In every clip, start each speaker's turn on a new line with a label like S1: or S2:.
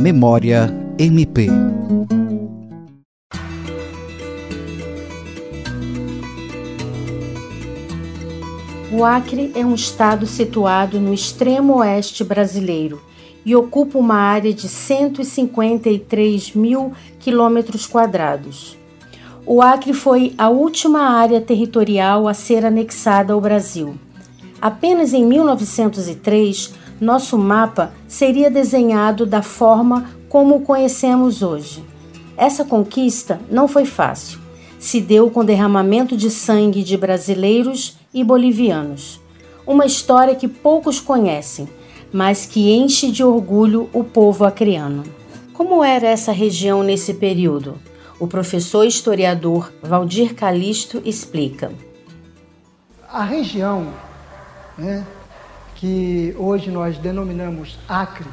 S1: Memória MP.
S2: O Acre é um estado situado no extremo oeste brasileiro e ocupa uma área de 153 mil quilômetros quadrados. O Acre foi a última área territorial a ser anexada ao Brasil. Apenas em 1903, nosso mapa seria desenhado da forma como o conhecemos hoje. Essa conquista não foi fácil. Se deu com derramamento de sangue de brasileiros e bolivianos. Uma história que poucos conhecem, mas que enche de orgulho o povo acreano. Como era essa região nesse período? O professor historiador Valdir Calisto explica.
S3: A região né, que hoje nós denominamos Acre,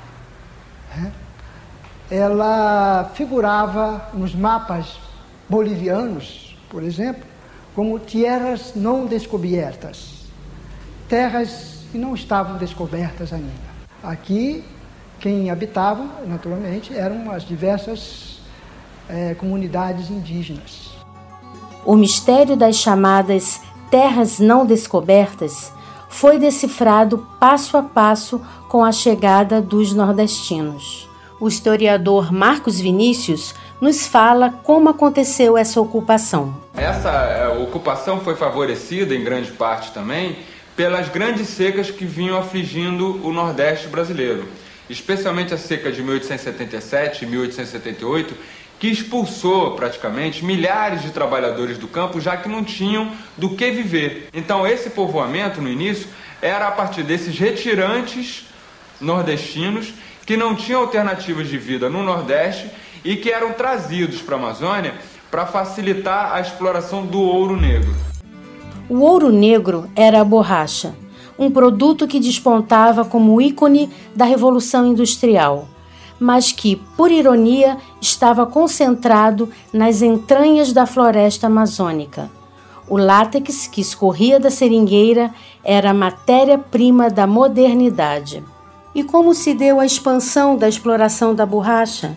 S3: né, ela figurava nos mapas bolivianos, por exemplo, como terras não descobertas, terras que não estavam descobertas ainda. Aqui, quem habitava, naturalmente, eram as diversas é, comunidades indígenas.
S2: O mistério das chamadas terras não descobertas foi decifrado passo a passo com a chegada dos nordestinos. O historiador Marcos Vinícius nos fala como aconteceu essa ocupação.
S4: Essa é, ocupação foi favorecida, em grande parte também, pelas grandes secas que vinham afligindo o Nordeste brasileiro, especialmente a seca de 1877 e 1878, que expulsou praticamente milhares de trabalhadores do campo, já que não tinham do que viver. Então, esse povoamento, no início, era a partir desses retirantes nordestinos que não tinham alternativas de vida no Nordeste e que eram trazidos para a Amazônia para facilitar a exploração do ouro negro.
S2: O ouro negro era a borracha, um produto que despontava como ícone da Revolução Industrial, mas que, por ironia, estava concentrado nas entranhas da floresta amazônica. O látex que escorria da seringueira era matéria-prima da modernidade. E como se deu a expansão da exploração da borracha?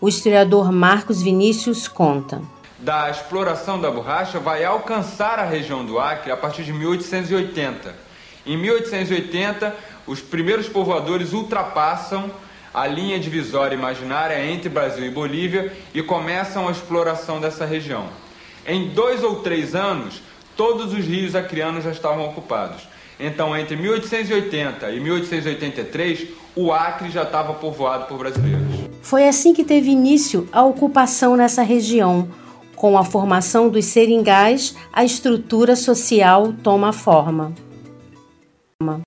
S2: O historiador Marcos Vinícius conta
S4: da exploração da borracha vai alcançar a região do Acre a partir de 1880. Em 1880, os primeiros povoadores ultrapassam a linha divisória imaginária entre Brasil e Bolívia e começam a exploração dessa região. Em dois ou três anos, todos os rios acrianos já estavam ocupados. Então, entre 1880 e 1883, o Acre já estava povoado por brasileiros.
S2: Foi assim que teve início a ocupação nessa região com a formação dos seringais, a estrutura social toma forma.